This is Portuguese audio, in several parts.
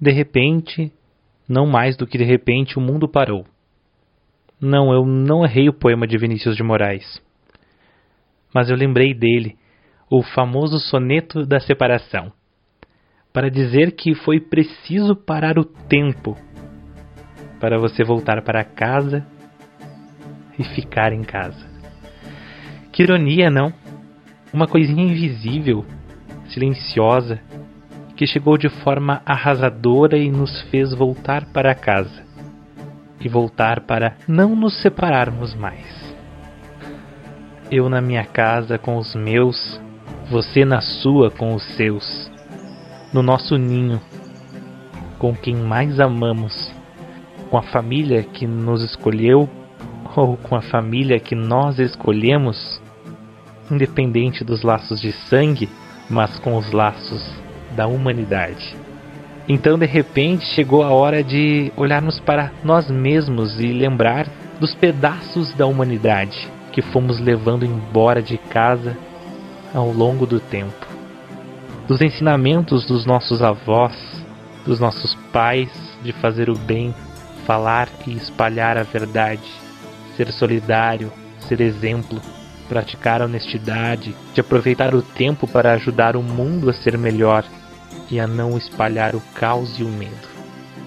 De repente, não mais do que de repente, o mundo parou. Não, eu não errei o poema de Vinícius de Moraes. Mas eu lembrei dele, o famoso soneto da separação, para dizer que foi preciso parar o tempo para você voltar para casa e ficar em casa. Que ironia, não? Uma coisinha invisível, silenciosa, que chegou de forma arrasadora e nos fez voltar para casa. E voltar para não nos separarmos mais. Eu na minha casa com os meus, você na sua com os seus, no nosso ninho, com quem mais amamos, com a família que nos escolheu ou com a família que nós escolhemos, independente dos laços de sangue, mas com os laços da humanidade. Então, de repente, chegou a hora de olharmos para nós mesmos e lembrar dos pedaços da humanidade que fomos levando embora de casa ao longo do tempo. Dos ensinamentos dos nossos avós, dos nossos pais de fazer o bem, falar e espalhar a verdade, ser solidário, ser exemplo, praticar a honestidade, de aproveitar o tempo para ajudar o mundo a ser melhor e a não espalhar o caos e o medo.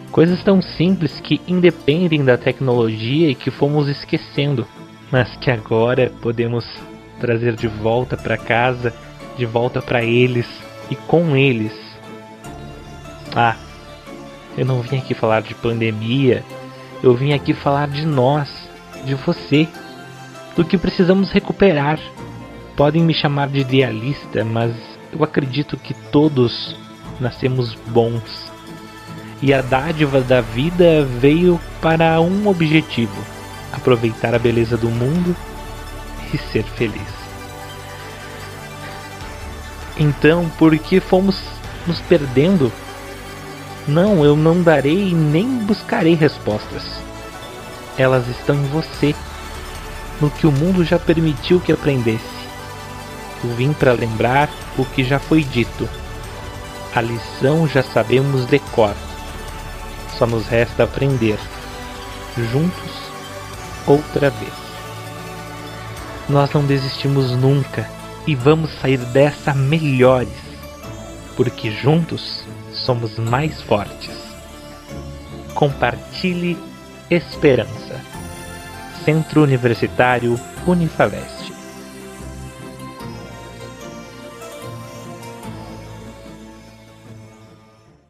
Coisas tão simples que independem da tecnologia e que fomos esquecendo, mas que agora podemos trazer de volta para casa, de volta para eles e com eles. Ah, eu não vim aqui falar de pandemia, eu vim aqui falar de nós de você, do que precisamos recuperar. Podem me chamar de idealista, mas eu acredito que todos nascemos bons. E a dádiva da vida veio para um objetivo: aproveitar a beleza do mundo e ser feliz. Então, por que fomos nos perdendo? Não, eu não darei nem buscarei respostas elas estão em você, no que o mundo já permitiu que aprendesse. Eu vim para lembrar o que já foi dito. A lição já sabemos de cor. Só nos resta aprender, juntos, outra vez. Nós não desistimos nunca e vamos sair dessa melhores, porque juntos somos mais fortes. Compartilhe esperança. Centro Universitário Unifavest.